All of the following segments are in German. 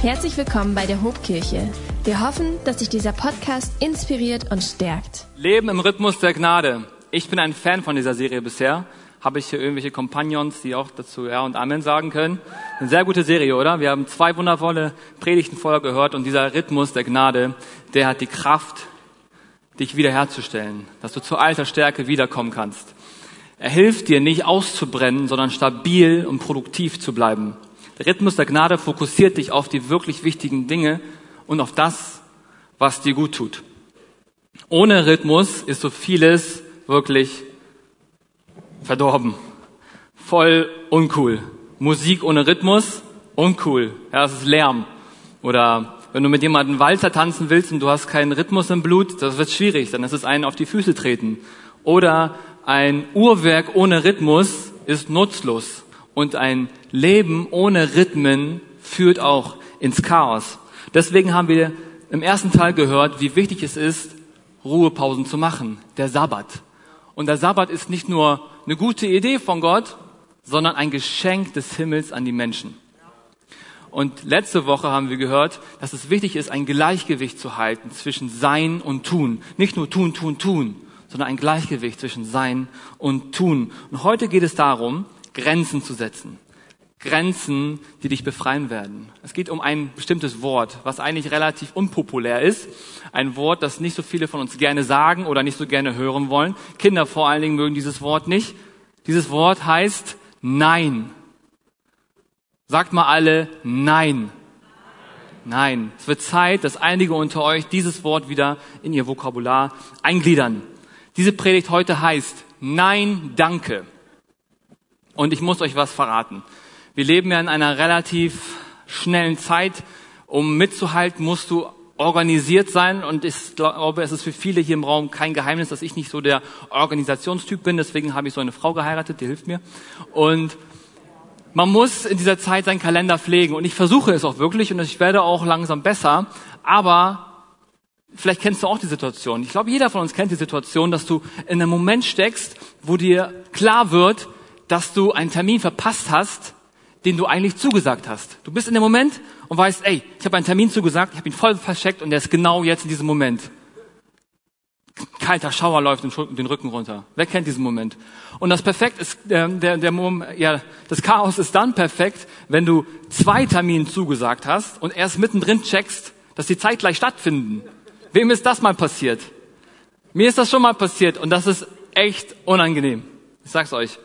Herzlich willkommen bei der Hobkirche. Wir hoffen, dass dich dieser Podcast inspiriert und stärkt. Leben im Rhythmus der Gnade. Ich bin ein Fan von dieser Serie bisher. Habe ich hier irgendwelche Kompagnons, die auch dazu Ja und Amen sagen können? Eine sehr gute Serie, oder? Wir haben zwei wundervolle Predigten vorher gehört und dieser Rhythmus der Gnade, der hat die Kraft, dich wiederherzustellen, dass du zur alter Stärke wiederkommen kannst. Er hilft dir nicht auszubrennen, sondern stabil und produktiv zu bleiben. Der Rhythmus der Gnade fokussiert dich auf die wirklich wichtigen Dinge und auf das, was dir gut tut. Ohne Rhythmus ist so vieles wirklich verdorben. Voll uncool. Musik ohne Rhythmus, uncool. Ja, das ist Lärm. Oder wenn du mit jemandem Walzer tanzen willst und du hast keinen Rhythmus im Blut, das wird schwierig, dann ist es einen auf die Füße treten. Oder ein Uhrwerk ohne Rhythmus ist nutzlos. Und ein Leben ohne Rhythmen führt auch ins Chaos. Deswegen haben wir im ersten Teil gehört, wie wichtig es ist, Ruhepausen zu machen. Der Sabbat. Und der Sabbat ist nicht nur eine gute Idee von Gott, sondern ein Geschenk des Himmels an die Menschen. Und letzte Woche haben wir gehört, dass es wichtig ist, ein Gleichgewicht zu halten zwischen Sein und Tun. Nicht nur tun, tun, tun, sondern ein Gleichgewicht zwischen Sein und Tun. Und heute geht es darum, Grenzen zu setzen. Grenzen, die dich befreien werden. Es geht um ein bestimmtes Wort, was eigentlich relativ unpopulär ist. Ein Wort, das nicht so viele von uns gerne sagen oder nicht so gerne hören wollen. Kinder vor allen Dingen mögen dieses Wort nicht. Dieses Wort heißt Nein. Sagt mal alle Nein. Nein. Es wird Zeit, dass einige unter euch dieses Wort wieder in ihr Vokabular eingliedern. Diese Predigt heute heißt Nein, danke. Und ich muss euch was verraten. Wir leben ja in einer relativ schnellen Zeit. Um mitzuhalten, musst du organisiert sein. Und ich glaube, es ist für viele hier im Raum kein Geheimnis, dass ich nicht so der Organisationstyp bin. Deswegen habe ich so eine Frau geheiratet, die hilft mir. Und man muss in dieser Zeit seinen Kalender pflegen. Und ich versuche es auch wirklich und ich werde auch langsam besser. Aber Vielleicht kennst du auch die Situation. Ich glaube, jeder von uns kennt die Situation, dass du in einem Moment steckst, wo dir klar wird, dass du einen Termin verpasst hast, den du eigentlich zugesagt hast. Du bist in dem Moment und weißt, ey, ich habe einen Termin zugesagt, ich habe ihn voll verscheckt und der ist genau jetzt in diesem Moment. Kalter Schauer läuft den Rücken runter. Wer kennt diesen Moment? Und das Perfekt ist, der, der, der, ja, das Chaos ist dann perfekt, wenn du zwei Termine zugesagt hast und erst mittendrin checkst, dass die zeitgleich stattfinden. Wem ist das mal passiert? Mir ist das schon mal passiert und das ist echt unangenehm. Ich sag's euch.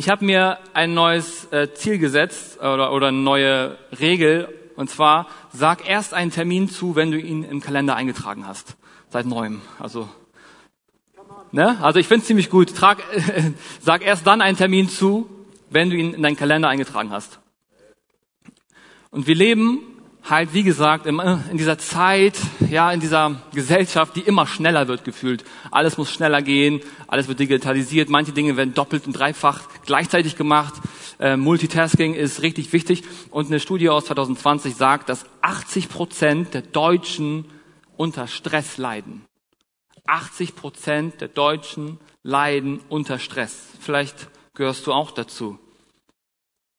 Ich habe mir ein neues äh, Ziel gesetzt oder, oder eine neue Regel und zwar sag erst einen Termin zu, wenn du ihn im Kalender eingetragen hast. Seit neuem. Also Ne? Also ich finde es ziemlich gut. Trag, äh, sag erst dann einen Termin zu, wenn du ihn in deinen Kalender eingetragen hast. Und wir leben halt, wie gesagt, in dieser Zeit, ja, in dieser Gesellschaft, die immer schneller wird gefühlt. Alles muss schneller gehen, alles wird digitalisiert, manche Dinge werden doppelt und dreifach gleichzeitig gemacht. Äh, Multitasking ist richtig wichtig. Und eine Studie aus 2020 sagt, dass 80 Prozent der Deutschen unter Stress leiden. 80 Prozent der Deutschen leiden unter Stress. Vielleicht gehörst du auch dazu.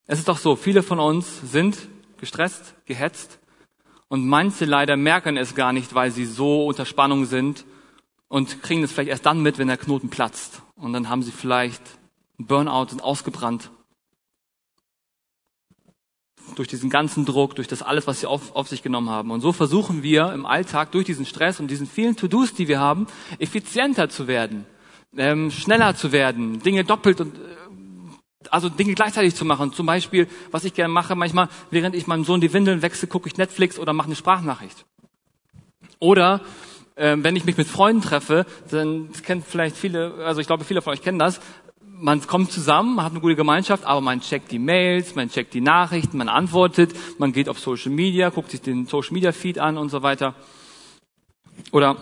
Es ist doch so, viele von uns sind gestresst, gehetzt. Und manche leider merken es gar nicht, weil sie so unter Spannung sind und kriegen es vielleicht erst dann mit, wenn der Knoten platzt. Und dann haben sie vielleicht einen Burnout und ausgebrannt. Durch diesen ganzen Druck, durch das alles, was sie auf, auf sich genommen haben. Und so versuchen wir im Alltag durch diesen Stress und diesen vielen To-Dos, die wir haben, effizienter zu werden, ähm, schneller zu werden, Dinge doppelt und also Dinge gleichzeitig zu machen. Zum Beispiel, was ich gerne mache, manchmal, während ich meinem Sohn die Windeln wechsle, gucke ich Netflix oder mache eine Sprachnachricht. Oder äh, wenn ich mich mit Freunden treffe, dann das kennt vielleicht viele, also ich glaube, viele von euch kennen das. Man kommt zusammen, man hat eine gute Gemeinschaft, aber man checkt die Mails, man checkt die Nachrichten, man antwortet, man geht auf Social Media, guckt sich den Social Media Feed an und so weiter. Oder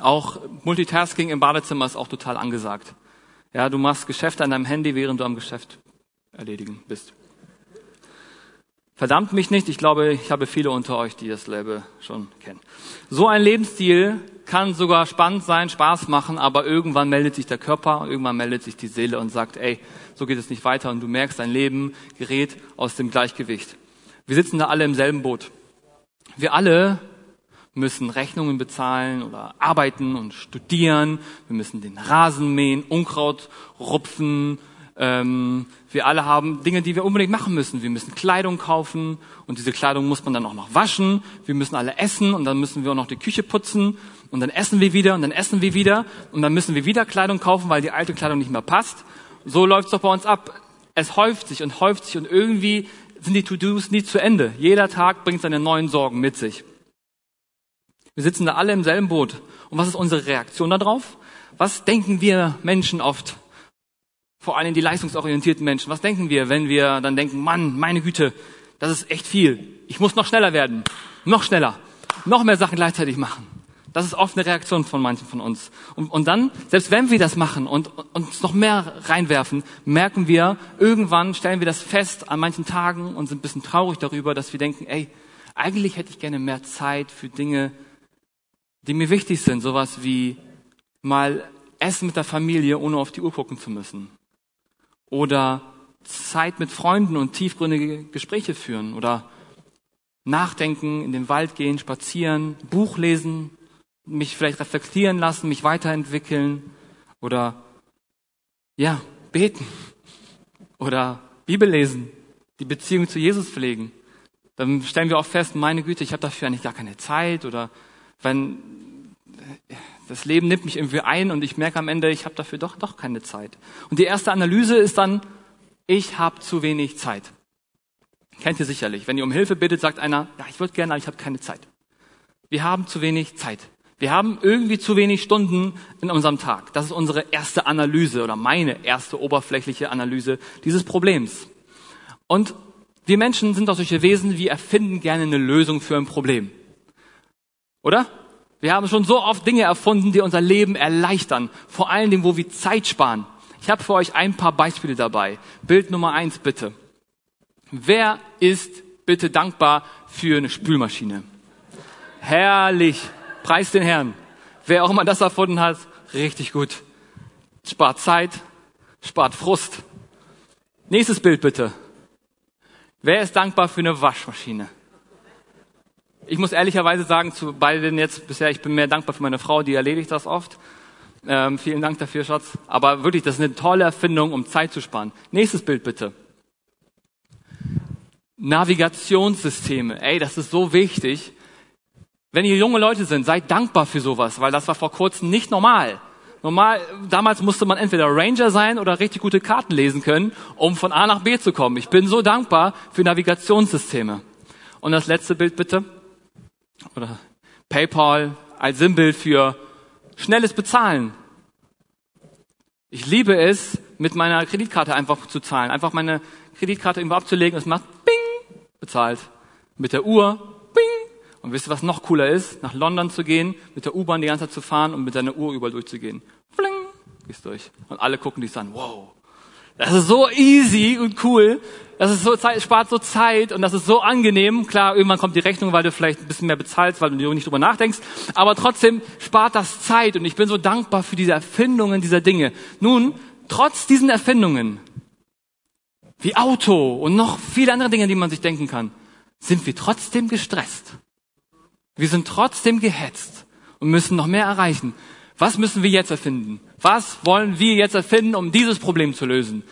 auch Multitasking im Badezimmer ist auch total angesagt. Ja, du machst Geschäfte an deinem Handy, während du am Geschäft erledigen bist. Verdammt mich nicht, ich glaube, ich habe viele unter euch, die das Leben schon kennen. So ein Lebensstil kann sogar spannend sein, Spaß machen, aber irgendwann meldet sich der Körper, irgendwann meldet sich die Seele und sagt, ey, so geht es nicht weiter und du merkst, dein Leben gerät aus dem Gleichgewicht. Wir sitzen da alle im selben Boot. Wir alle müssen Rechnungen bezahlen oder arbeiten und studieren. Wir müssen den Rasen mähen, Unkraut rupfen. Ähm, wir alle haben Dinge, die wir unbedingt machen müssen. Wir müssen Kleidung kaufen und diese Kleidung muss man dann auch noch waschen. Wir müssen alle essen und dann müssen wir auch noch die Küche putzen und dann essen wir wieder und dann essen wir wieder und dann müssen wir wieder Kleidung kaufen, weil die alte Kleidung nicht mehr passt. So läuft's doch bei uns ab. Es häuft sich und häuft sich und irgendwie sind die To-Dos nie zu Ende. Jeder Tag bringt seine neuen Sorgen mit sich. Wir sitzen da alle im selben Boot. Und was ist unsere Reaktion darauf? Was denken wir Menschen oft? Vor allem die leistungsorientierten Menschen. Was denken wir, wenn wir dann denken, Mann, meine Güte, das ist echt viel. Ich muss noch schneller werden. Noch schneller. Noch mehr Sachen gleichzeitig machen. Das ist oft eine Reaktion von manchen von uns. Und, und dann, selbst wenn wir das machen und, und uns noch mehr reinwerfen, merken wir, irgendwann stellen wir das fest an manchen Tagen und sind ein bisschen traurig darüber, dass wir denken, ey, eigentlich hätte ich gerne mehr Zeit für Dinge, die mir wichtig sind. Sowas wie mal essen mit der Familie, ohne auf die Uhr gucken zu müssen. Oder Zeit mit Freunden und tiefgründige Gespräche führen. Oder nachdenken, in den Wald gehen, spazieren, Buch lesen, mich vielleicht reflektieren lassen, mich weiterentwickeln oder ja, beten oder Bibel lesen, die Beziehung zu Jesus pflegen. Dann stellen wir auch fest, meine Güte, ich habe dafür eigentlich gar keine Zeit oder wenn das Leben nimmt mich irgendwie ein und ich merke am Ende, ich habe dafür doch doch keine Zeit. Und die erste Analyse ist dann, ich habe zu wenig Zeit. Kennt ihr sicherlich. Wenn ihr um Hilfe bittet, sagt einer, ja, ich würde gerne, aber ich habe keine Zeit. Wir haben zu wenig Zeit. Wir haben irgendwie zu wenig Stunden in unserem Tag. Das ist unsere erste Analyse oder meine erste oberflächliche Analyse dieses Problems. Und wir Menschen sind doch solche Wesen, wir erfinden gerne eine Lösung für ein Problem. Oder? Wir haben schon so oft Dinge erfunden, die unser Leben erleichtern. Vor allen Dingen, wo wir Zeit sparen. Ich habe für euch ein paar Beispiele dabei. Bild Nummer eins bitte. Wer ist bitte dankbar für eine Spülmaschine? Herrlich. Preis den Herrn. Wer auch immer das erfunden hat, richtig gut. Spart Zeit, spart Frust. Nächstes Bild bitte. Wer ist dankbar für eine Waschmaschine? Ich muss ehrlicherweise sagen, zu beiden jetzt bisher, ich bin mehr dankbar für meine Frau, die erledigt das oft. Ähm, vielen Dank dafür, Schatz. Aber wirklich, das ist eine tolle Erfindung, um Zeit zu sparen. Nächstes Bild bitte. Navigationssysteme. Ey, das ist so wichtig. Wenn ihr junge Leute sind, seid dankbar für sowas, weil das war vor kurzem nicht normal. Normal, damals musste man entweder Ranger sein oder richtig gute Karten lesen können, um von A nach B zu kommen. Ich bin so dankbar für Navigationssysteme. Und das letzte Bild bitte. Oder PayPal als Sinnbild für schnelles Bezahlen. Ich liebe es, mit meiner Kreditkarte einfach zu zahlen. Einfach meine Kreditkarte irgendwo abzulegen es macht Bing, bezahlt. Mit der Uhr und wisst ihr, was noch cooler ist? Nach London zu gehen, mit der U-Bahn die ganze Zeit zu fahren und mit deiner Uhr überall durchzugehen. Fling, gehst durch. Und alle gucken dich an, wow. Das ist so easy und cool. Das ist so Zeit, spart so Zeit und das ist so angenehm. Klar, irgendwann kommt die Rechnung, weil du vielleicht ein bisschen mehr bezahlst, weil du nicht drüber nachdenkst. Aber trotzdem spart das Zeit und ich bin so dankbar für diese Erfindungen dieser Dinge. Nun, trotz diesen Erfindungen, wie Auto und noch viele andere Dinge, die man sich denken kann, sind wir trotzdem gestresst. Wir sind trotzdem gehetzt und müssen noch mehr erreichen. Was müssen wir jetzt erfinden? Was wollen wir jetzt erfinden, um dieses Problem zu lösen?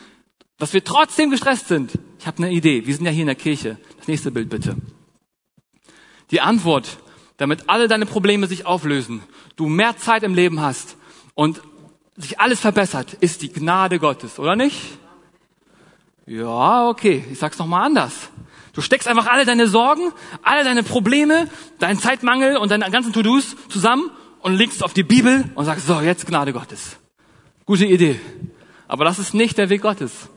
Dass wir trotzdem gestresst sind. Ich habe eine Idee. Wir sind ja hier in der Kirche. Das nächste Bild bitte. Die Antwort, damit alle deine Probleme sich auflösen, du mehr Zeit im Leben hast und sich alles verbessert, ist die Gnade Gottes, oder nicht? Ja, okay. Ich sag's noch mal anders. Du steckst einfach alle deine Sorgen, alle deine Probleme, deinen Zeitmangel und deine ganzen To-Dos zusammen und legst auf die Bibel und sagst, so, jetzt Gnade Gottes. Gute Idee. Aber das ist nicht der Weg Gottes.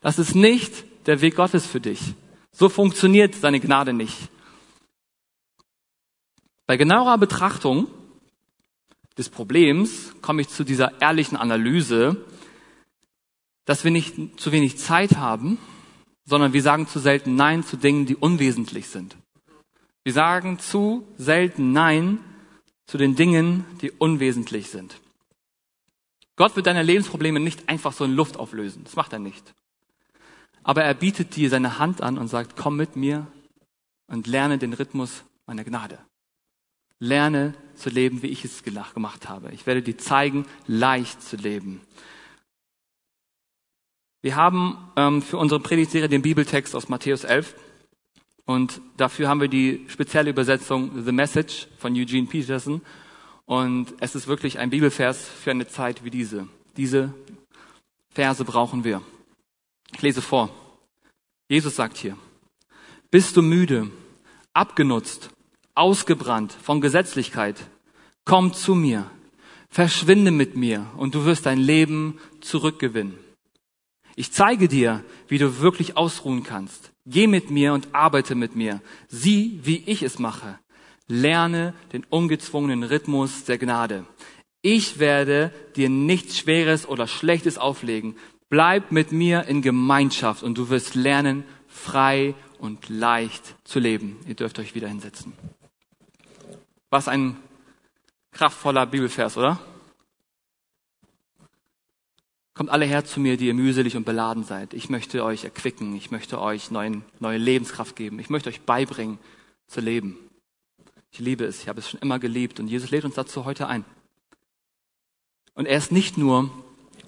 Das ist nicht der Weg Gottes für dich. So funktioniert seine Gnade nicht. Bei genauerer Betrachtung des Problems komme ich zu dieser ehrlichen Analyse, dass wir nicht zu wenig Zeit haben, sondern wir sagen zu selten Nein zu Dingen, die unwesentlich sind. Wir sagen zu selten Nein zu den Dingen, die unwesentlich sind. Gott wird deine Lebensprobleme nicht einfach so in Luft auflösen. Das macht er nicht. Aber er bietet dir seine Hand an und sagt, komm mit mir und lerne den Rhythmus meiner Gnade. Lerne zu leben, wie ich es gemacht habe. Ich werde dir zeigen, leicht zu leben. Wir haben ähm, für unsere Predigtserie den Bibeltext aus Matthäus 11 und dafür haben wir die spezielle Übersetzung The Message von Eugene Peterson und es ist wirklich ein Bibelvers für eine Zeit wie diese. Diese Verse brauchen wir. Ich lese vor. Jesus sagt hier, bist du müde, abgenutzt, ausgebrannt von Gesetzlichkeit? Komm zu mir, verschwinde mit mir und du wirst dein Leben zurückgewinnen. Ich zeige dir, wie du wirklich ausruhen kannst. Geh mit mir und arbeite mit mir. Sieh, wie ich es mache. Lerne den ungezwungenen Rhythmus der Gnade. Ich werde dir nichts Schweres oder Schlechtes auflegen. Bleib mit mir in Gemeinschaft und du wirst lernen, frei und leicht zu leben. Ihr dürft euch wieder hinsetzen. Was ein kraftvoller Bibelvers, oder? Kommt alle her zu mir, die ihr mühselig und beladen seid. Ich möchte euch erquicken. Ich möchte euch neuen, neue Lebenskraft geben. Ich möchte euch beibringen zu leben. Ich liebe es. Ich habe es schon immer geliebt. Und Jesus lädt uns dazu heute ein. Und er ist nicht nur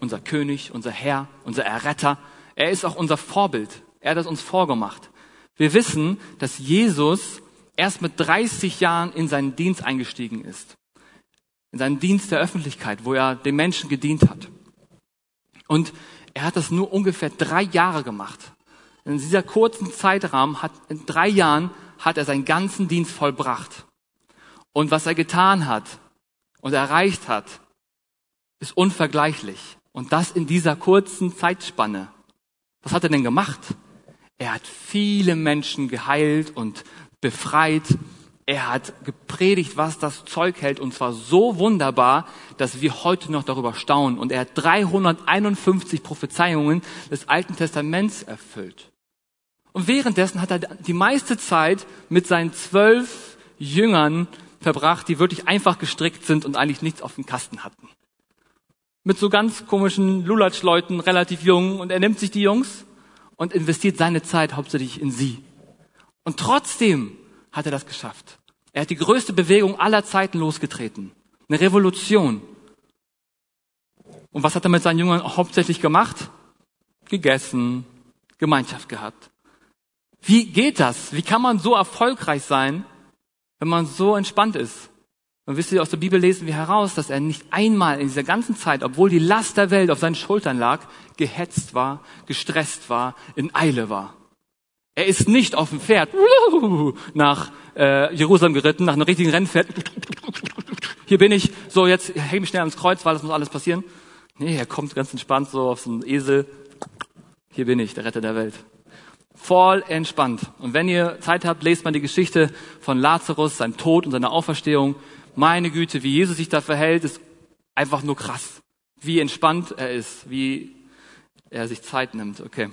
unser König, unser Herr, unser Erretter. Er ist auch unser Vorbild. Er hat es uns vorgemacht. Wir wissen, dass Jesus erst mit 30 Jahren in seinen Dienst eingestiegen ist. In seinen Dienst der Öffentlichkeit, wo er den Menschen gedient hat. Und er hat das nur ungefähr drei Jahre gemacht. In dieser kurzen Zeitrahmen hat, in drei Jahren hat er seinen ganzen Dienst vollbracht. Und was er getan hat und erreicht hat, ist unvergleichlich. Und das in dieser kurzen Zeitspanne. Was hat er denn gemacht? Er hat viele Menschen geheilt und befreit er hat gepredigt, was das Zeug hält, und zwar so wunderbar, dass wir heute noch darüber staunen. Und er hat 351 Prophezeiungen des Alten Testaments erfüllt. Und währenddessen hat er die meiste Zeit mit seinen zwölf Jüngern verbracht, die wirklich einfach gestrickt sind und eigentlich nichts auf dem Kasten hatten. Mit so ganz komischen Lulatsch-Leuten, relativ jung, und er nimmt sich die Jungs und investiert seine Zeit hauptsächlich in sie. Und trotzdem hat er das geschafft. Er hat die größte Bewegung aller Zeiten losgetreten. Eine Revolution. Und was hat er mit seinen Jüngern hauptsächlich gemacht? Gegessen, Gemeinschaft gehabt. Wie geht das? Wie kann man so erfolgreich sein, wenn man so entspannt ist? Und wisst ihr, aus der Bibel lesen wir heraus, dass er nicht einmal in dieser ganzen Zeit, obwohl die Last der Welt auf seinen Schultern lag, gehetzt war, gestresst war, in Eile war. Er ist nicht auf dem Pferd nach äh, Jerusalem geritten, nach einem richtigen Rennpferd. Hier bin ich, so jetzt häng mich schnell ans Kreuz, weil das muss alles passieren. Nee, er kommt ganz entspannt so auf so einen Esel. Hier bin ich, der Retter der Welt. Voll entspannt. Und wenn ihr Zeit habt, lest mal die Geschichte von Lazarus, seinem Tod und seiner Auferstehung. Meine Güte, wie Jesus sich da verhält, ist einfach nur krass. Wie entspannt er ist, wie er sich Zeit nimmt. Okay.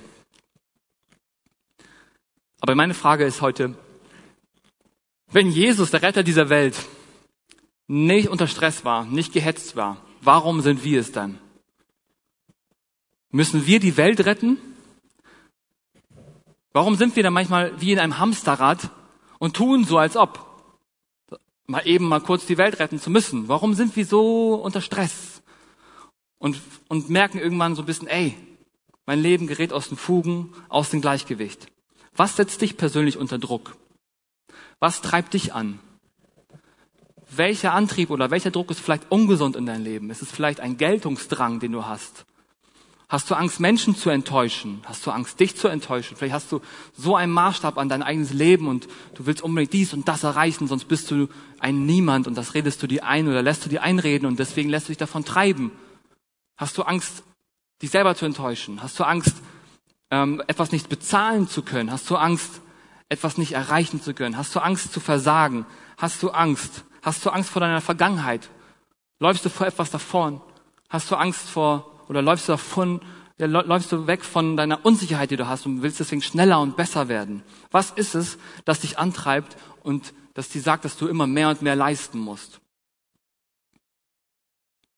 Aber meine Frage ist heute, wenn Jesus, der Retter dieser Welt, nicht unter Stress war, nicht gehetzt war, warum sind wir es dann? Müssen wir die Welt retten? Warum sind wir dann manchmal wie in einem Hamsterrad und tun so, als ob mal eben mal kurz die Welt retten zu müssen? Warum sind wir so unter Stress und, und merken irgendwann so ein bisschen, ey, mein Leben gerät aus den Fugen, aus dem Gleichgewicht? Was setzt dich persönlich unter Druck? Was treibt dich an? Welcher Antrieb oder welcher Druck ist vielleicht ungesund in deinem Leben? Ist es vielleicht ein Geltungsdrang, den du hast? Hast du Angst, Menschen zu enttäuschen? Hast du Angst, dich zu enttäuschen? Vielleicht hast du so einen Maßstab an dein eigenes Leben und du willst unbedingt dies und das erreichen, sonst bist du ein Niemand und das redest du dir ein oder lässt du dir einreden und deswegen lässt du dich davon treiben. Hast du Angst, dich selber zu enttäuschen? Hast du Angst, ähm, etwas nicht bezahlen zu können? Hast du Angst, etwas nicht erreichen zu können? Hast du Angst zu versagen? Hast du Angst? Hast du Angst vor deiner Vergangenheit? Läufst du vor etwas davon? Hast du Angst vor oder läufst du davon, ja, läufst du weg von deiner Unsicherheit, die du hast und willst deswegen schneller und besser werden? Was ist es, das dich antreibt und das dir sagt, dass du immer mehr und mehr leisten musst?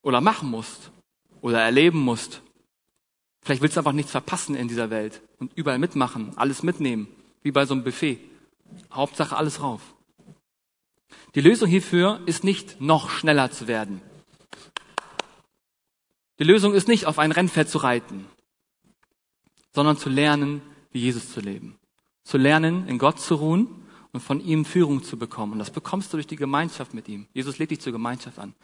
Oder machen musst? Oder erleben musst? Vielleicht willst du einfach nichts verpassen in dieser Welt und überall mitmachen, alles mitnehmen, wie bei so einem Buffet. Hauptsache alles rauf. Die Lösung hierfür ist nicht noch schneller zu werden. Die Lösung ist nicht auf ein Rennpferd zu reiten, sondern zu lernen, wie Jesus zu leben. Zu lernen, in Gott zu ruhen und von ihm Führung zu bekommen. Und das bekommst du durch die Gemeinschaft mit ihm. Jesus lädt dich zur Gemeinschaft an.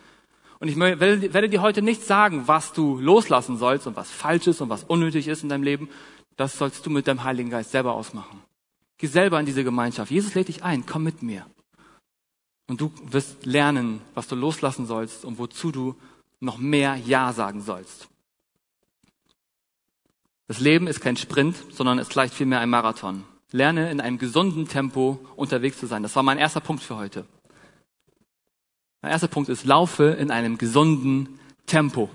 Und ich werde dir heute nicht sagen, was du loslassen sollst und was falsch ist und was unnötig ist in deinem Leben. Das sollst du mit deinem Heiligen Geist selber ausmachen. Geh selber in diese Gemeinschaft. Jesus lädt dich ein, komm mit mir. Und du wirst lernen, was du loslassen sollst und wozu du noch mehr Ja sagen sollst. Das Leben ist kein Sprint, sondern ist gleich vielmehr ein Marathon. Lerne in einem gesunden Tempo unterwegs zu sein. Das war mein erster Punkt für heute. Mein erster Punkt ist, laufe in einem gesunden Tempo.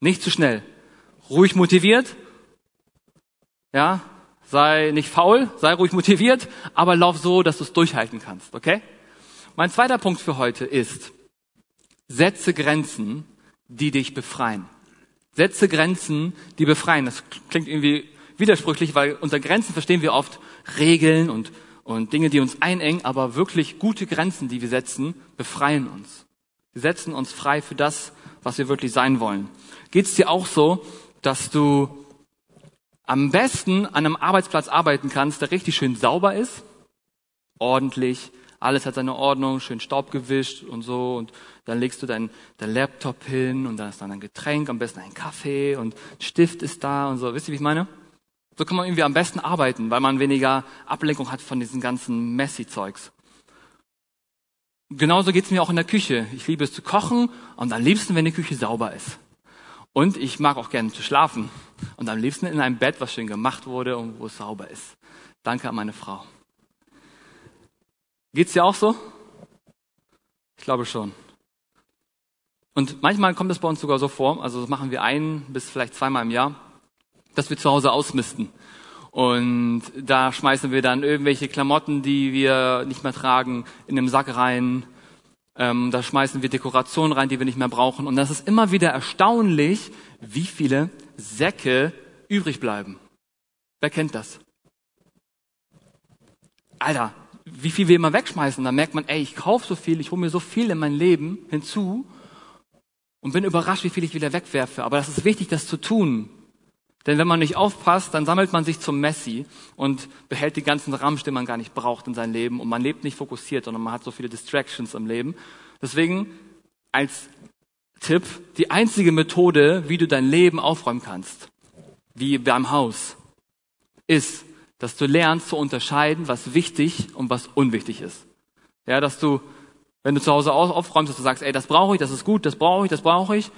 Nicht zu schnell. Ruhig motiviert. Ja, sei nicht faul, sei ruhig motiviert, aber lauf so, dass du es durchhalten kannst, okay? Mein zweiter Punkt für heute ist, setze Grenzen, die dich befreien. Setze Grenzen, die befreien. Das klingt irgendwie widersprüchlich, weil unter Grenzen verstehen wir oft Regeln und, und Dinge, die uns einengen, aber wirklich gute Grenzen, die wir setzen, befreien uns. Sie setzen uns frei für das, was wir wirklich sein wollen. Geht es dir auch so, dass du am besten an einem Arbeitsplatz arbeiten kannst, der richtig schön sauber ist, ordentlich, alles hat seine Ordnung, schön Staub gewischt und so. Und dann legst du deinen dein Laptop hin und dann ist dann ein Getränk, am besten ein Kaffee und Stift ist da und so. Wisst ihr, wie ich meine? So kann man irgendwie am besten arbeiten, weil man weniger Ablenkung hat von diesen ganzen Messy-Zeugs. Genauso geht's mir auch in der Küche. Ich liebe es zu kochen und am liebsten, wenn die Küche sauber ist. Und ich mag auch gerne zu schlafen. Und am liebsten in einem Bett, was schön gemacht wurde und wo es sauber ist. Danke an meine Frau. Geht's dir auch so? Ich glaube schon. Und manchmal kommt es bei uns sogar so vor, also das machen wir ein bis vielleicht zweimal im Jahr, dass wir zu Hause ausmisten. Und da schmeißen wir dann irgendwelche Klamotten, die wir nicht mehr tragen, in den Sack rein. Ähm, da schmeißen wir Dekorationen rein, die wir nicht mehr brauchen. Und das ist immer wieder erstaunlich, wie viele Säcke übrig bleiben. Wer kennt das? Alter, wie viel wir immer wegschmeißen. Da merkt man, ey, ich kaufe so viel, ich hole mir so viel in mein Leben hinzu und bin überrascht, wie viel ich wieder wegwerfe. Aber das ist wichtig, das zu tun. Denn wenn man nicht aufpasst, dann sammelt man sich zum Messi und behält die ganzen Ramsch, den man gar nicht braucht in seinem Leben. Und man lebt nicht fokussiert, sondern man hat so viele Distractions im Leben. Deswegen als Tipp, die einzige Methode, wie du dein Leben aufräumen kannst, wie beim Haus, ist, dass du lernst zu unterscheiden, was wichtig und was unwichtig ist. Ja, dass du, wenn du zu Hause aufräumst, dass du sagst, ey, das brauche ich, das ist gut, das brauche ich, das brauche ich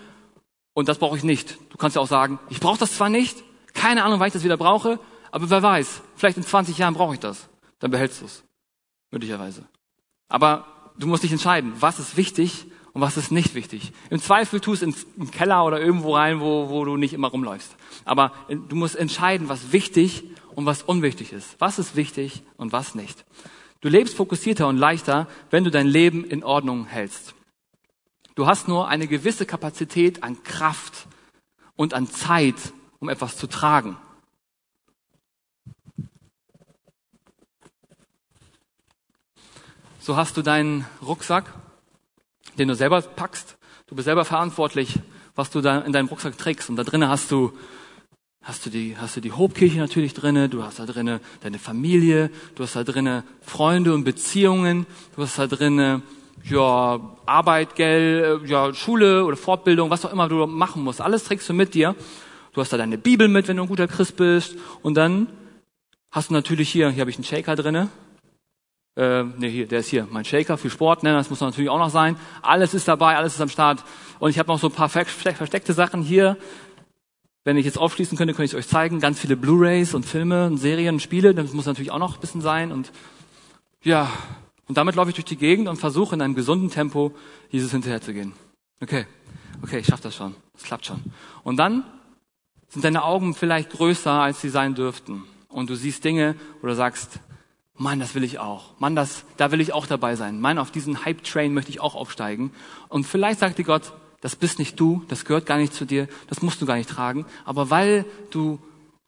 und das brauche ich nicht. Du kannst ja auch sagen, ich brauche das zwar nicht, keine Ahnung, wann ich das wieder brauche, aber wer weiß, vielleicht in 20 Jahren brauche ich das. Dann behältst du es. Möglicherweise. Aber du musst dich entscheiden, was ist wichtig und was ist nicht wichtig. Im Zweifel tu es ins, im Keller oder irgendwo rein, wo, wo du nicht immer rumläufst. Aber du musst entscheiden, was wichtig und was unwichtig ist. Was ist wichtig und was nicht. Du lebst fokussierter und leichter, wenn du dein Leben in Ordnung hältst. Du hast nur eine gewisse Kapazität an Kraft und an Zeit, um etwas zu tragen. So hast du deinen Rucksack, den du selber packst. Du bist selber verantwortlich, was du da in deinem Rucksack trägst. Und da drinnen hast du hast du die, hast du die Hobkirche natürlich drinne, du hast da drinne deine Familie, du hast da drinne Freunde und Beziehungen, du hast da drinne ja, Arbeit, Geld, äh, ja, Schule oder Fortbildung, was auch immer du machen musst. Alles trägst du mit dir. Du hast da deine Bibel mit, wenn du ein guter Christ bist. Und dann hast du natürlich hier, hier habe ich einen Shaker drinne. Äh, nee, hier, der ist hier, mein Shaker für Sport, ne, das muss natürlich auch noch sein. Alles ist dabei, alles ist am Start. Und ich habe noch so ein paar versteckte Sachen hier. Wenn ich jetzt aufschließen könnte, könnte ich es euch zeigen. Ganz viele Blu-rays und Filme und Serien und Spiele. Das muss natürlich auch noch ein bisschen sein. Und ja, und damit laufe ich durch die Gegend und versuche in einem gesunden Tempo Jesus hinterherzugehen. Okay, okay, ich schaffe das schon. Es klappt schon. Und dann sind deine Augen vielleicht größer, als sie sein dürften. Und du siehst Dinge, du sagst, Mann, das will ich auch. Mann, das, da will ich auch dabei sein. Mann, auf diesen Hype-Train möchte ich auch aufsteigen. Und vielleicht sagt dir Gott, das bist nicht du, das gehört gar nicht zu dir, das musst du gar nicht tragen. Aber weil du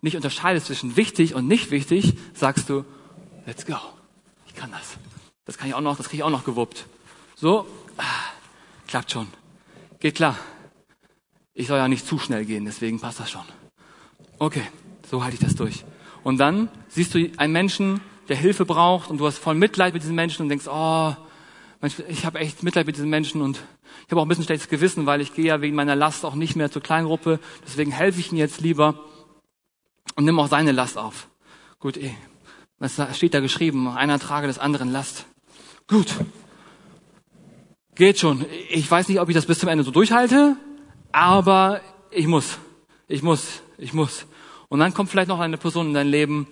nicht unterscheidest zwischen wichtig und nicht wichtig, sagst du, let's go. kann das. Das kann ich auch noch, das kriege ich auch noch gewuppt. So, ah, klappt schon. Geht klar. Ich soll ja nicht zu schnell gehen, deswegen passt das schon. Okay, so halte ich das durch. Und dann siehst du einen Menschen, der Hilfe braucht und du hast voll Mitleid mit diesem Menschen und denkst, oh, ich habe echt Mitleid mit diesem Menschen und ich habe auch ein bisschen schlechtes Gewissen, weil ich gehe ja wegen meiner Last auch nicht mehr zur Kleingruppe, deswegen helfe ich ihm jetzt lieber und nimm auch seine Last auf. Gut, eh, was steht da geschrieben? Einer trage des anderen Last. Gut. Geht schon. Ich weiß nicht, ob ich das bis zum Ende so durchhalte, aber ich muss. Ich muss. Ich muss. Und dann kommt vielleicht noch eine Person in dein Leben,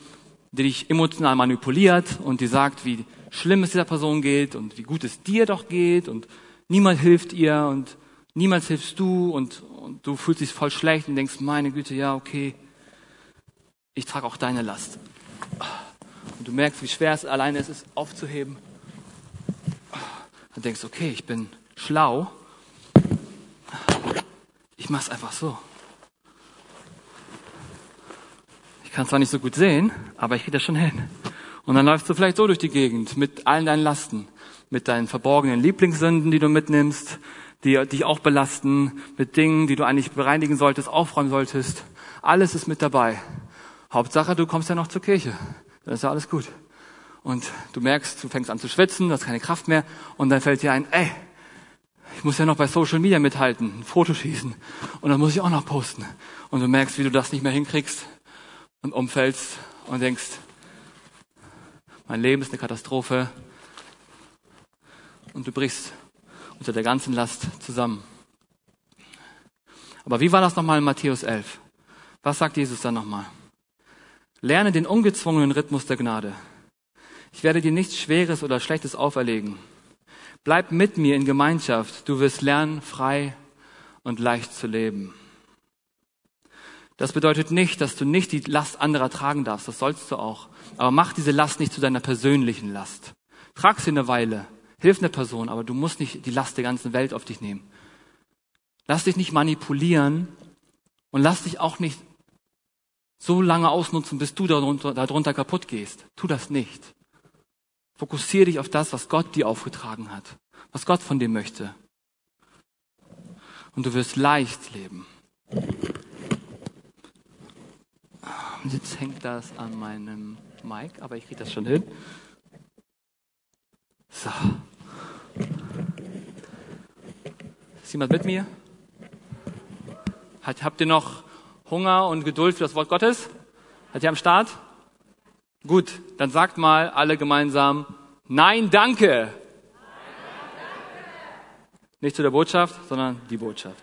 die dich emotional manipuliert und die sagt, wie schlimm es dieser Person geht und wie gut es dir doch geht und niemand hilft ihr und niemals hilfst du und, und du fühlst dich voll schlecht und denkst, meine Güte, ja, okay, ich trage auch deine Last. Und du merkst, wie schwer es alleine ist, aufzuheben. Dann denkst du, okay, ich bin schlau. Ich mach's einfach so. Ich kann zwar nicht so gut sehen, aber ich kriege das schon hin. Und dann läufst du vielleicht so durch die Gegend mit allen deinen Lasten, mit deinen verborgenen Lieblingssünden, die du mitnimmst, die dich auch belasten, mit Dingen, die du eigentlich bereinigen solltest, aufräumen solltest. Alles ist mit dabei. Hauptsache, du kommst ja noch zur Kirche. Dann ist ja alles gut. Und du merkst, du fängst an zu schwitzen, du hast keine Kraft mehr und dann fällt dir ein, ey, ich muss ja noch bei Social Media mithalten, ein Foto schießen und dann muss ich auch noch posten. Und du merkst, wie du das nicht mehr hinkriegst und umfällst und denkst, mein Leben ist eine Katastrophe und du brichst unter der ganzen Last zusammen. Aber wie war das nochmal in Matthäus 11? Was sagt Jesus da nochmal? Lerne den ungezwungenen Rhythmus der Gnade. Ich werde dir nichts Schweres oder Schlechtes auferlegen. Bleib mit mir in Gemeinschaft. Du wirst lernen, frei und leicht zu leben. Das bedeutet nicht, dass du nicht die Last anderer tragen darfst. Das sollst du auch. Aber mach diese Last nicht zu deiner persönlichen Last. Trag sie eine Weile. Hilf einer Person, aber du musst nicht die Last der ganzen Welt auf dich nehmen. Lass dich nicht manipulieren und lass dich auch nicht so lange ausnutzen, bis du darunter, darunter kaputt gehst. Tu das nicht. Fokussiere dich auf das, was Gott dir aufgetragen hat, was Gott von dir möchte. Und du wirst leicht leben. Jetzt hängt das an meinem Mic, aber ich kriege das schon hin. So. Ist jemand mit mir? Habt ihr noch Hunger und Geduld für das Wort Gottes? Seid ihr am Start? Gut, dann sagt mal alle gemeinsam, nein, danke. Nicht zu der Botschaft, sondern die Botschaft.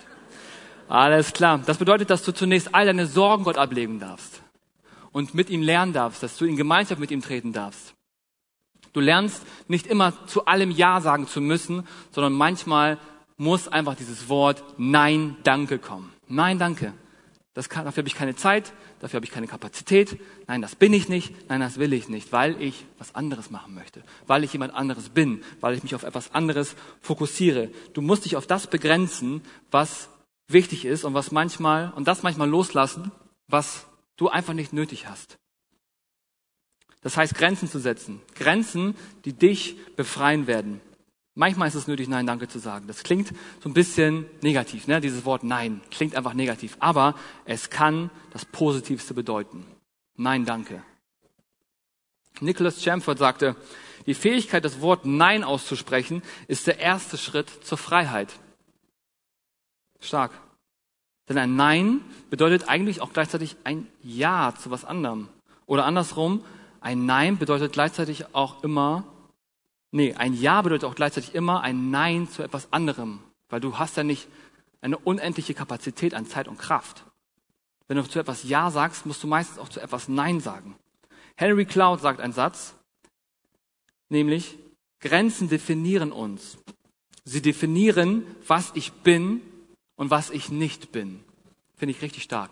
Alles klar. Das bedeutet, dass du zunächst all deine Sorgen Gott ablegen darfst und mit ihm lernen darfst, dass du in Gemeinschaft mit ihm treten darfst. Du lernst nicht immer zu allem Ja sagen zu müssen, sondern manchmal muss einfach dieses Wort Nein, danke kommen. Nein, danke. Das kann, dafür habe ich keine Zeit, dafür habe ich keine Kapazität. Nein, das bin ich nicht. Nein, das will ich nicht, weil ich was anderes machen möchte, weil ich jemand anderes bin, weil ich mich auf etwas anderes fokussiere. Du musst dich auf das begrenzen, was wichtig ist und was manchmal, und das manchmal loslassen, was du einfach nicht nötig hast. Das heißt, Grenzen zu setzen. Grenzen, die dich befreien werden. Manchmal ist es nötig, Nein, danke zu sagen. Das klingt so ein bisschen negativ, ne? dieses Wort Nein klingt einfach negativ. Aber es kann das Positivste bedeuten. Nein, danke. Nicholas Chamford sagte, die Fähigkeit, das Wort Nein auszusprechen, ist der erste Schritt zur Freiheit. Stark. Denn ein Nein bedeutet eigentlich auch gleichzeitig ein Ja zu was anderem. Oder andersrum, ein Nein bedeutet gleichzeitig auch immer Nee, ein Ja bedeutet auch gleichzeitig immer ein Nein zu etwas anderem, weil du hast ja nicht eine unendliche Kapazität an Zeit und Kraft. Wenn du zu etwas Ja sagst, musst du meistens auch zu etwas Nein sagen. Henry Cloud sagt einen Satz, nämlich Grenzen definieren uns. Sie definieren, was ich bin und was ich nicht bin. Finde ich richtig stark.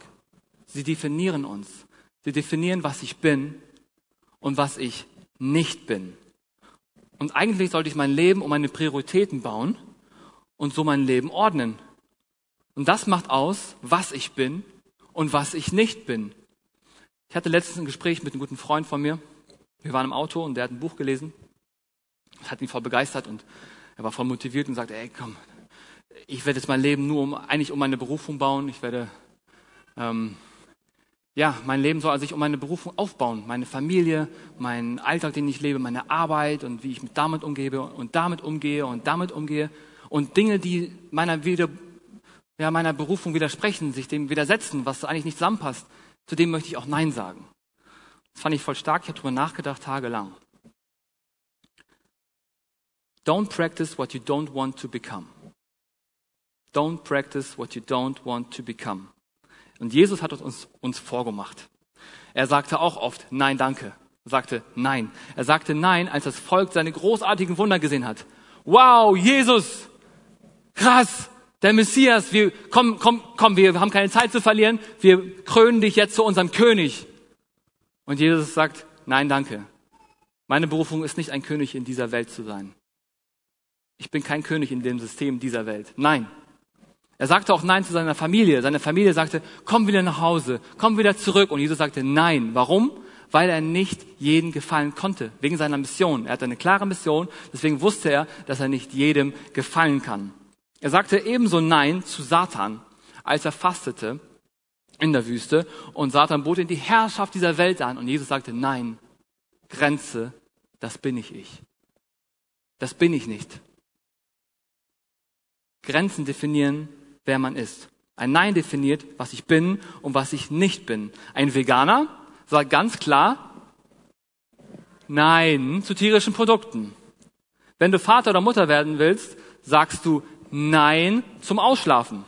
Sie definieren uns. Sie definieren, was ich bin und was ich nicht bin. Und eigentlich sollte ich mein Leben um meine Prioritäten bauen und so mein Leben ordnen. Und das macht aus, was ich bin und was ich nicht bin. Ich hatte letztens ein Gespräch mit einem guten Freund von mir. Wir waren im Auto und der hat ein Buch gelesen. hat ihn voll begeistert und er war voll motiviert und sagte, ey, komm, ich werde jetzt mein Leben nur um, eigentlich um meine Berufung bauen. Ich werde, ähm, ja, mein Leben soll sich um meine Berufung aufbauen. Meine Familie, meinen Alltag, den ich lebe, meine Arbeit und wie ich mit damit umgebe und damit umgehe und damit umgehe. Und Dinge, die meiner, ja, meiner Berufung widersprechen, sich dem widersetzen, was eigentlich nicht zusammenpasst, zu dem möchte ich auch Nein sagen. Das fand ich voll stark. Ich habe darüber nachgedacht, tagelang. Don't practice what you don't want to become. Don't practice what you don't want to become. Und Jesus hat uns, uns vorgemacht. Er sagte auch oft Nein, danke. Er sagte Nein. Er sagte Nein, als das Volk seine großartigen Wunder gesehen hat. Wow, Jesus! Krass! Der Messias, wir, komm, komm, komm, wir haben keine Zeit zu verlieren. Wir krönen dich jetzt zu unserem König. Und Jesus sagt, nein, danke. Meine Berufung ist nicht ein König in dieser Welt zu sein. Ich bin kein König in dem System dieser Welt. Nein. Er sagte auch Nein zu seiner Familie. Seine Familie sagte, komm wieder nach Hause, komm wieder zurück. Und Jesus sagte Nein. Warum? Weil er nicht jeden gefallen konnte, wegen seiner Mission. Er hatte eine klare Mission, deswegen wusste er, dass er nicht jedem gefallen kann. Er sagte ebenso Nein zu Satan, als er fastete in der Wüste und Satan bot ihm die Herrschaft dieser Welt an und Jesus sagte Nein, Grenze, das bin ich ich. Das bin ich nicht. Grenzen definieren wer man ist. Ein Nein definiert, was ich bin und was ich nicht bin. Ein Veganer sagt ganz klar Nein zu tierischen Produkten. Wenn du Vater oder Mutter werden willst, sagst du Nein zum Ausschlafen.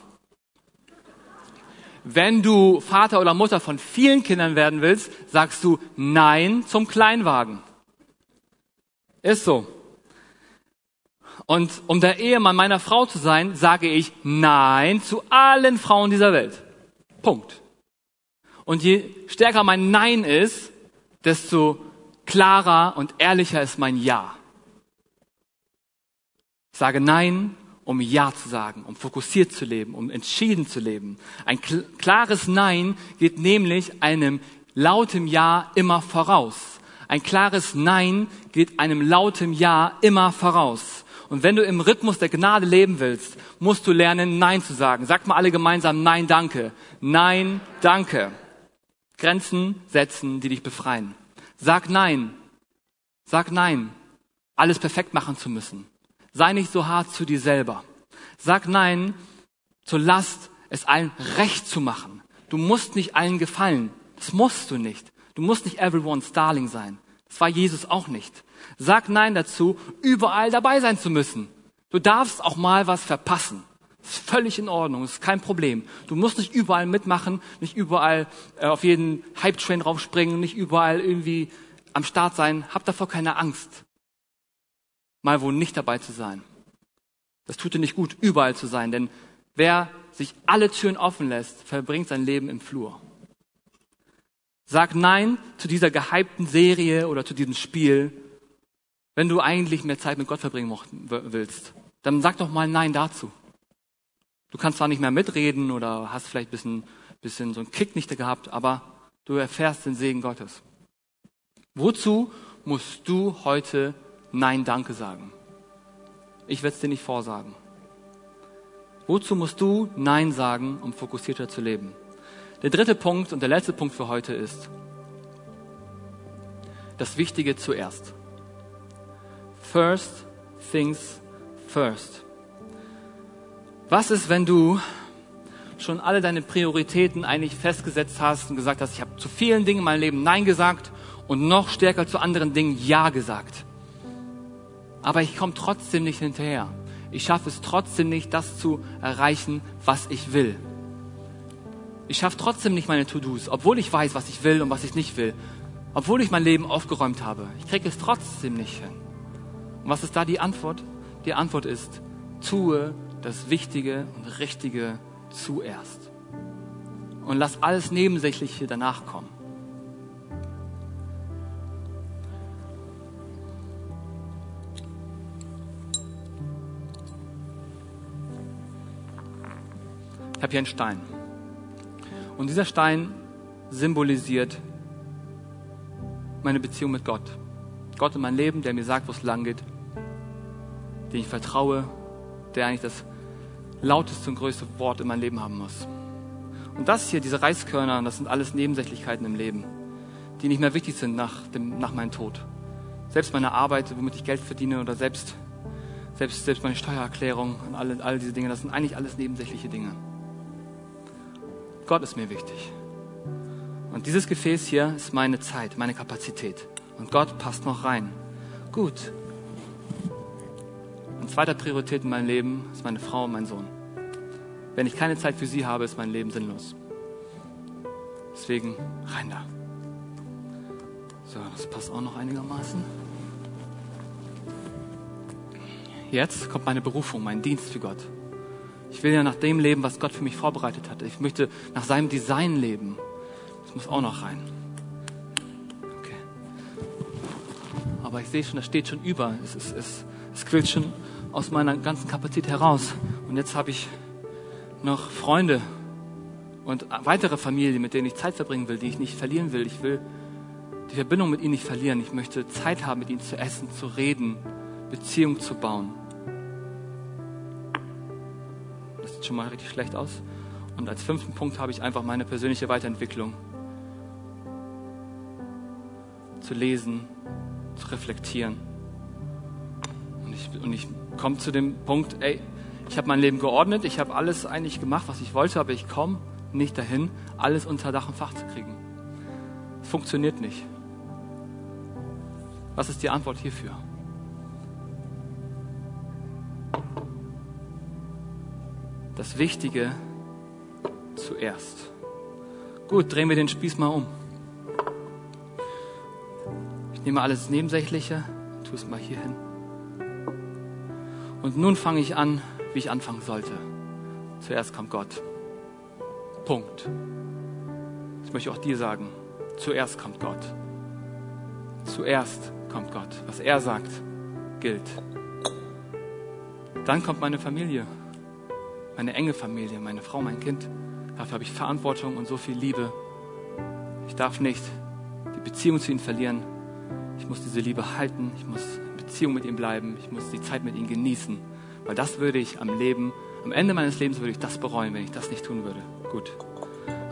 Wenn du Vater oder Mutter von vielen Kindern werden willst, sagst du Nein zum Kleinwagen. Ist so. Und um der Ehemann meiner Frau zu sein, sage ich Nein zu allen Frauen dieser Welt. Punkt. Und je stärker mein Nein ist, desto klarer und ehrlicher ist mein Ja. Ich sage Nein, um Ja zu sagen, um fokussiert zu leben, um entschieden zu leben. Ein klares Nein geht nämlich einem lautem Ja immer voraus. Ein klares Nein geht einem lautem Ja immer voraus. Und wenn du im Rhythmus der Gnade leben willst, musst du lernen, Nein zu sagen. Sag mal alle gemeinsam Nein, danke. Nein, danke. Grenzen setzen, die dich befreien. Sag Nein. Sag Nein. Alles perfekt machen zu müssen. Sei nicht so hart zu dir selber. Sag Nein zur Last, es allen recht zu machen. Du musst nicht allen gefallen. Das musst du nicht. Du musst nicht everyone's darling sein. Das war Jesus auch nicht. Sag Nein dazu, überall dabei sein zu müssen. Du darfst auch mal was verpassen. Ist völlig in Ordnung, ist kein Problem. Du musst nicht überall mitmachen, nicht überall äh, auf jeden Hype-Train raufspringen, nicht überall irgendwie am Start sein. Hab davor keine Angst, mal wo nicht dabei zu sein. Das tut dir nicht gut, überall zu sein, denn wer sich alle Türen offen lässt, verbringt sein Leben im Flur. Sag Nein zu dieser gehypten Serie oder zu diesem Spiel, wenn du eigentlich mehr Zeit mit Gott verbringen willst, dann sag doch mal Nein dazu. Du kannst zwar nicht mehr mitreden oder hast vielleicht ein bisschen, bisschen so einen Kick nicht gehabt, aber du erfährst den Segen Gottes. Wozu musst du heute Nein Danke sagen? Ich werde es dir nicht vorsagen. Wozu musst du Nein sagen, um fokussierter zu leben? Der dritte Punkt und der letzte Punkt für heute ist, das Wichtige zuerst. First things first. Was ist, wenn du schon alle deine Prioritäten eigentlich festgesetzt hast und gesagt hast, ich habe zu vielen Dingen in meinem Leben Nein gesagt und noch stärker zu anderen Dingen Ja gesagt. Aber ich komme trotzdem nicht hinterher. Ich schaffe es trotzdem nicht, das zu erreichen, was ich will. Ich schaffe trotzdem nicht meine To-Dos, obwohl ich weiß, was ich will und was ich nicht will. Obwohl ich mein Leben aufgeräumt habe. Ich kriege es trotzdem nicht hin. Und was ist da die Antwort? Die Antwort ist, tue das Wichtige und Richtige zuerst. Und lass alles Nebensächliche danach kommen. Ich habe hier einen Stein. Und dieser Stein symbolisiert meine Beziehung mit Gott. Gott in mein Leben, der mir sagt, wo es lang geht. Den ich vertraue, der eigentlich das lauteste und größte Wort in meinem Leben haben muss. Und das hier, diese Reiskörner, das sind alles Nebensächlichkeiten im Leben, die nicht mehr wichtig sind nach, dem, nach meinem Tod. Selbst meine Arbeit, womit ich Geld verdiene oder selbst, selbst, selbst meine Steuererklärung und alle, all diese Dinge, das sind eigentlich alles nebensächliche Dinge. Gott ist mir wichtig. Und dieses Gefäß hier ist meine Zeit, meine Kapazität. Und Gott passt noch rein. Gut. Zweiter Priorität in meinem Leben ist meine Frau und mein Sohn. Wenn ich keine Zeit für sie habe, ist mein Leben sinnlos. Deswegen rein da. So, das passt auch noch einigermaßen. Jetzt kommt meine Berufung, mein Dienst für Gott. Ich will ja nach dem leben, was Gott für mich vorbereitet hat. Ich möchte nach seinem Design leben. Das muss auch noch rein. Okay. Aber ich sehe schon, das steht schon über. Es, es, es, es quillt schon aus meiner ganzen Kapazität heraus. Und jetzt habe ich noch Freunde und weitere Familien, mit denen ich Zeit verbringen will, die ich nicht verlieren will. Ich will die Verbindung mit ihnen nicht verlieren. Ich möchte Zeit haben, mit ihnen zu essen, zu reden, Beziehung zu bauen. Das sieht schon mal richtig schlecht aus. Und als fünften Punkt habe ich einfach meine persönliche Weiterentwicklung. Zu lesen, zu reflektieren. Und ich, und ich komme zu dem Punkt, ey, ich habe mein Leben geordnet, ich habe alles eigentlich gemacht, was ich wollte, aber ich komme nicht dahin, alles unter Dach und Fach zu kriegen. Es funktioniert nicht. Was ist die Antwort hierfür? Das Wichtige zuerst. Gut, drehen wir den Spieß mal um. Ich nehme alles Nebensächliche, tue es mal hier hin. Und nun fange ich an, wie ich anfangen sollte. Zuerst kommt Gott. Punkt. Das möchte ich auch dir sagen. Zuerst kommt Gott. Zuerst kommt Gott. Was er sagt, gilt. Dann kommt meine Familie, meine enge Familie, meine Frau, mein Kind. Dafür habe ich Verantwortung und so viel Liebe. Ich darf nicht die Beziehung zu ihnen verlieren. Ich muss diese Liebe halten. Ich muss in Beziehung mit ihnen bleiben. Ich muss die Zeit mit ihnen genießen. Weil das würde ich am Leben, am Ende meines Lebens würde ich das bereuen, wenn ich das nicht tun würde. Gut,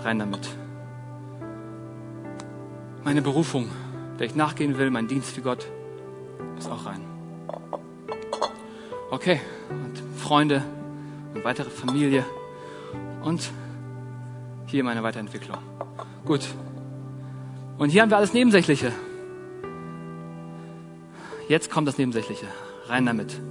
rein damit. Meine Berufung, der ich nachgehen will, mein Dienst für Gott, ist auch rein. Okay, und Freunde und weitere Familie und hier meine Weiterentwicklung. Gut. Und hier haben wir alles Nebensächliche. Jetzt kommt das Nebensächliche. Rein damit.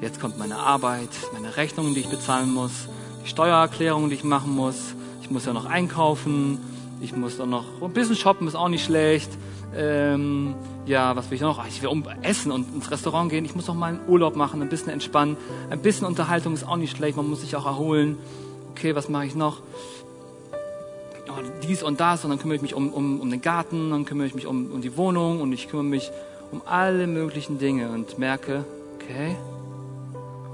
Jetzt kommt meine Arbeit, meine Rechnungen, die ich bezahlen muss, die Steuererklärung, die ich machen muss. Ich muss ja noch einkaufen. Ich muss dann noch ein bisschen shoppen, ist auch nicht schlecht. Ähm, ja, was will ich noch? Ich will um essen und ins Restaurant gehen. Ich muss noch mal einen Urlaub machen, ein bisschen entspannen. Ein bisschen Unterhaltung ist auch nicht schlecht. Man muss sich auch erholen. Okay, was mache ich noch? Oh, dies und das. Und dann kümmere ich mich um, um, um den Garten, dann kümmere ich mich um, um die Wohnung und ich kümmere mich um alle möglichen Dinge und merke, okay,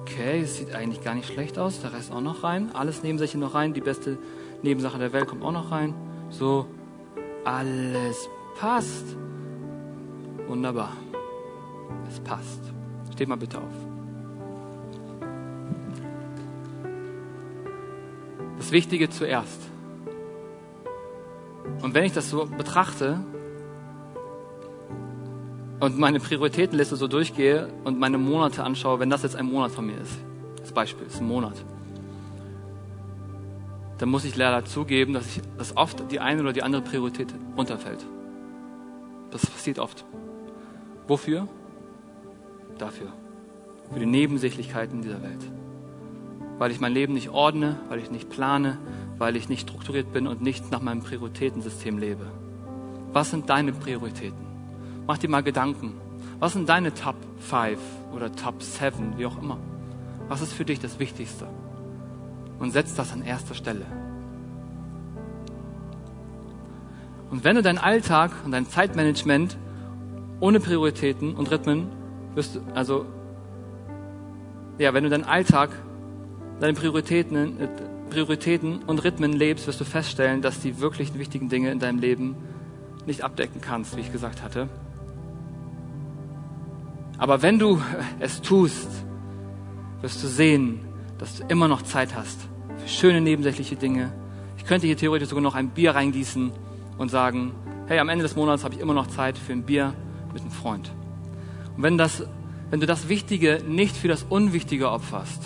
okay, es sieht eigentlich gar nicht schlecht aus, der Rest auch noch rein, alles Nebensache noch rein, die beste Nebensache der Welt kommt auch noch rein. So, alles passt. Wunderbar. Es passt. Steht mal bitte auf. Das Wichtige zuerst. Und wenn ich das so betrachte, und meine Prioritätenliste so durchgehe und meine Monate anschaue, wenn das jetzt ein Monat von mir ist, als Beispiel, ist ein Monat, dann muss ich leider zugeben, dass, ich, dass oft die eine oder die andere Priorität runterfällt. Das passiert oft. Wofür? Dafür. Für die Nebensächlichkeiten dieser Welt. Weil ich mein Leben nicht ordne, weil ich nicht plane, weil ich nicht strukturiert bin und nicht nach meinem Prioritätensystem lebe. Was sind deine Prioritäten? Mach dir mal Gedanken. Was sind deine Top 5 oder Top 7, wie auch immer? Was ist für dich das Wichtigste? Und setz das an erster Stelle. Und wenn du deinen Alltag und dein Zeitmanagement ohne Prioritäten und Rhythmen wirst du, also, ja, wenn du deinen Alltag, deine Prioritäten, äh, Prioritäten und Rhythmen lebst, wirst du feststellen, dass die wirklich wichtigen Dinge in deinem Leben nicht abdecken kannst, wie ich gesagt hatte. Aber wenn du es tust, wirst du sehen, dass du immer noch Zeit hast für schöne nebensächliche Dinge. Ich könnte hier theoretisch sogar noch ein Bier reingießen und sagen, hey, am Ende des Monats habe ich immer noch Zeit für ein Bier mit einem Freund. Und wenn, das, wenn du das Wichtige nicht für das Unwichtige opferst,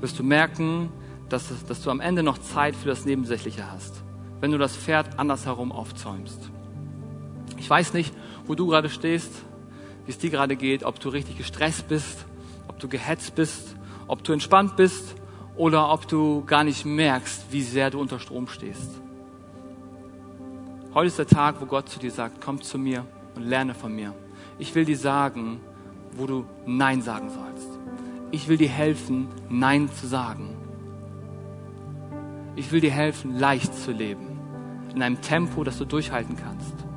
wirst du merken, dass, dass du am Ende noch Zeit für das Nebensächliche hast, wenn du das Pferd andersherum aufzäumst. Ich weiß nicht, wo du gerade stehst, wie es dir gerade geht, ob du richtig gestresst bist, ob du gehetzt bist, ob du entspannt bist oder ob du gar nicht merkst, wie sehr du unter Strom stehst. Heute ist der Tag, wo Gott zu dir sagt, komm zu mir und lerne von mir. Ich will dir sagen, wo du Nein sagen sollst. Ich will dir helfen, Nein zu sagen. Ich will dir helfen, leicht zu leben, in einem Tempo, das du durchhalten kannst.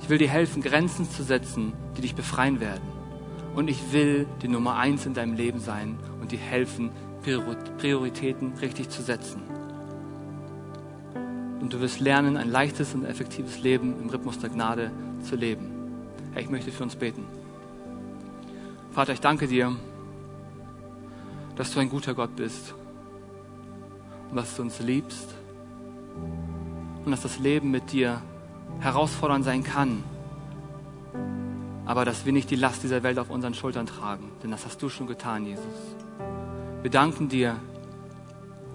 Ich will dir helfen, Grenzen zu setzen, die dich befreien werden. Und ich will die Nummer eins in deinem Leben sein und dir helfen, Prioritäten richtig zu setzen. Und du wirst lernen, ein leichtes und effektives Leben im Rhythmus der Gnade zu leben. Herr, ich möchte für uns beten. Vater, ich danke dir, dass du ein guter Gott bist und dass du uns liebst und dass das Leben mit dir herausfordernd sein kann, aber dass wir nicht die Last dieser Welt auf unseren Schultern tragen, denn das hast du schon getan, Jesus. Wir danken dir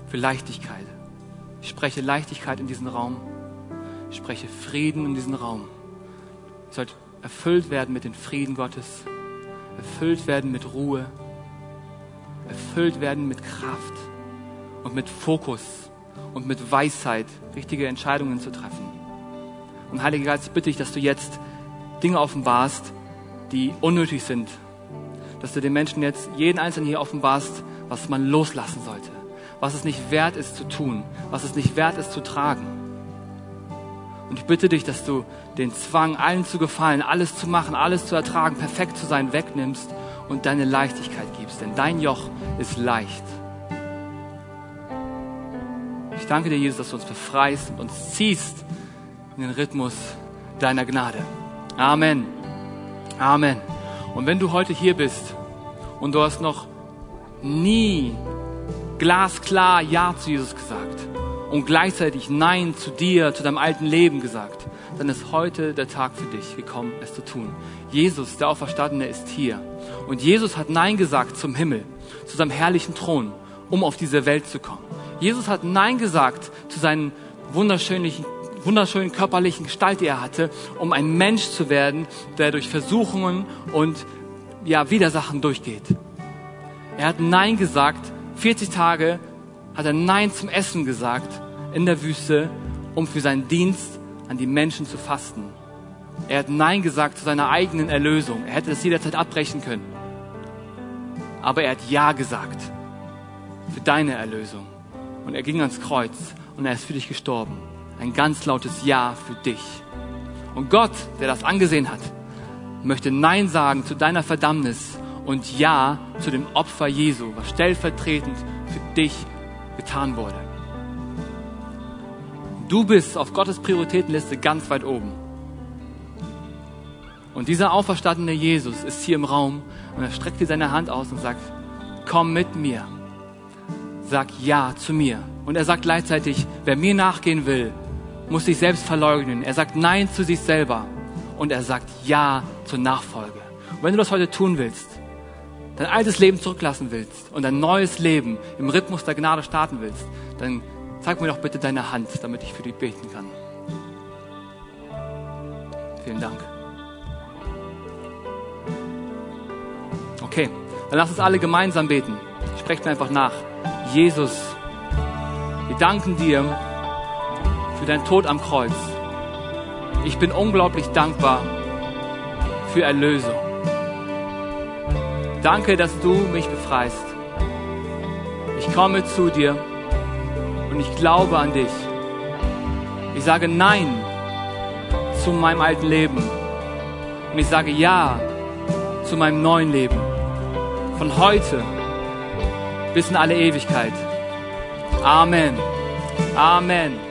für Leichtigkeit. Ich spreche Leichtigkeit in diesen Raum. Ich spreche Frieden in diesen Raum. Ihr sollt erfüllt werden mit dem Frieden Gottes, erfüllt werden mit Ruhe, erfüllt werden mit Kraft und mit Fokus und mit Weisheit, richtige Entscheidungen zu treffen. Und Heiliger Geist, bitte ich, dass du jetzt Dinge offenbarst, die unnötig sind. Dass du den Menschen jetzt, jeden Einzelnen hier offenbarst, was man loslassen sollte. Was es nicht wert ist zu tun. Was es nicht wert ist zu tragen. Und ich bitte dich, dass du den Zwang, allen zu gefallen, alles zu machen, alles zu ertragen, perfekt zu sein, wegnimmst und deine Leichtigkeit gibst. Denn dein Joch ist leicht. Ich danke dir, Jesus, dass du uns befreist und uns ziehst in den Rhythmus deiner Gnade. Amen. Amen. Und wenn du heute hier bist und du hast noch nie glasklar Ja zu Jesus gesagt und gleichzeitig Nein zu dir, zu deinem alten Leben gesagt, dann ist heute der Tag für dich gekommen, es zu tun. Jesus, der Auferstandene, ist hier. Und Jesus hat Nein gesagt zum Himmel, zu seinem herrlichen Thron, um auf diese Welt zu kommen. Jesus hat Nein gesagt zu seinen wunderschönen wunderschönen körperlichen Gestalt, die er hatte, um ein Mensch zu werden, der durch Versuchungen und ja, Widersachen durchgeht. Er hat Nein gesagt. 40 Tage hat er Nein zum Essen gesagt in der Wüste, um für seinen Dienst an die Menschen zu fasten. Er hat Nein gesagt zu seiner eigenen Erlösung. Er hätte das jederzeit abbrechen können. Aber er hat Ja gesagt für deine Erlösung. Und er ging ans Kreuz und er ist für dich gestorben ein ganz lautes Ja für dich. Und Gott, der das angesehen hat, möchte Nein sagen zu deiner Verdammnis und Ja zu dem Opfer Jesu, was stellvertretend für dich getan wurde. Du bist auf Gottes Prioritätenliste ganz weit oben. Und dieser auferstandene Jesus ist hier im Raum und er streckt dir seine Hand aus und sagt, komm mit mir. Sag Ja zu mir. Und er sagt gleichzeitig, wer mir nachgehen will, muss sich selbst verleugnen. Er sagt Nein zu sich selber und er sagt Ja zur Nachfolge. Und wenn du das heute tun willst, dein altes Leben zurücklassen willst und ein neues Leben im Rhythmus der Gnade starten willst, dann zeig mir doch bitte deine Hand, damit ich für dich beten kann. Vielen Dank. Okay, dann lass uns alle gemeinsam beten. Sprecht mir einfach nach. Jesus, wir danken dir für deinen Tod am Kreuz. Ich bin unglaublich dankbar für Erlösung. Danke, dass du mich befreist. Ich komme zu dir und ich glaube an dich. Ich sage Nein zu meinem alten Leben und ich sage Ja zu meinem neuen Leben. Von heute bis in alle Ewigkeit. Amen. Amen.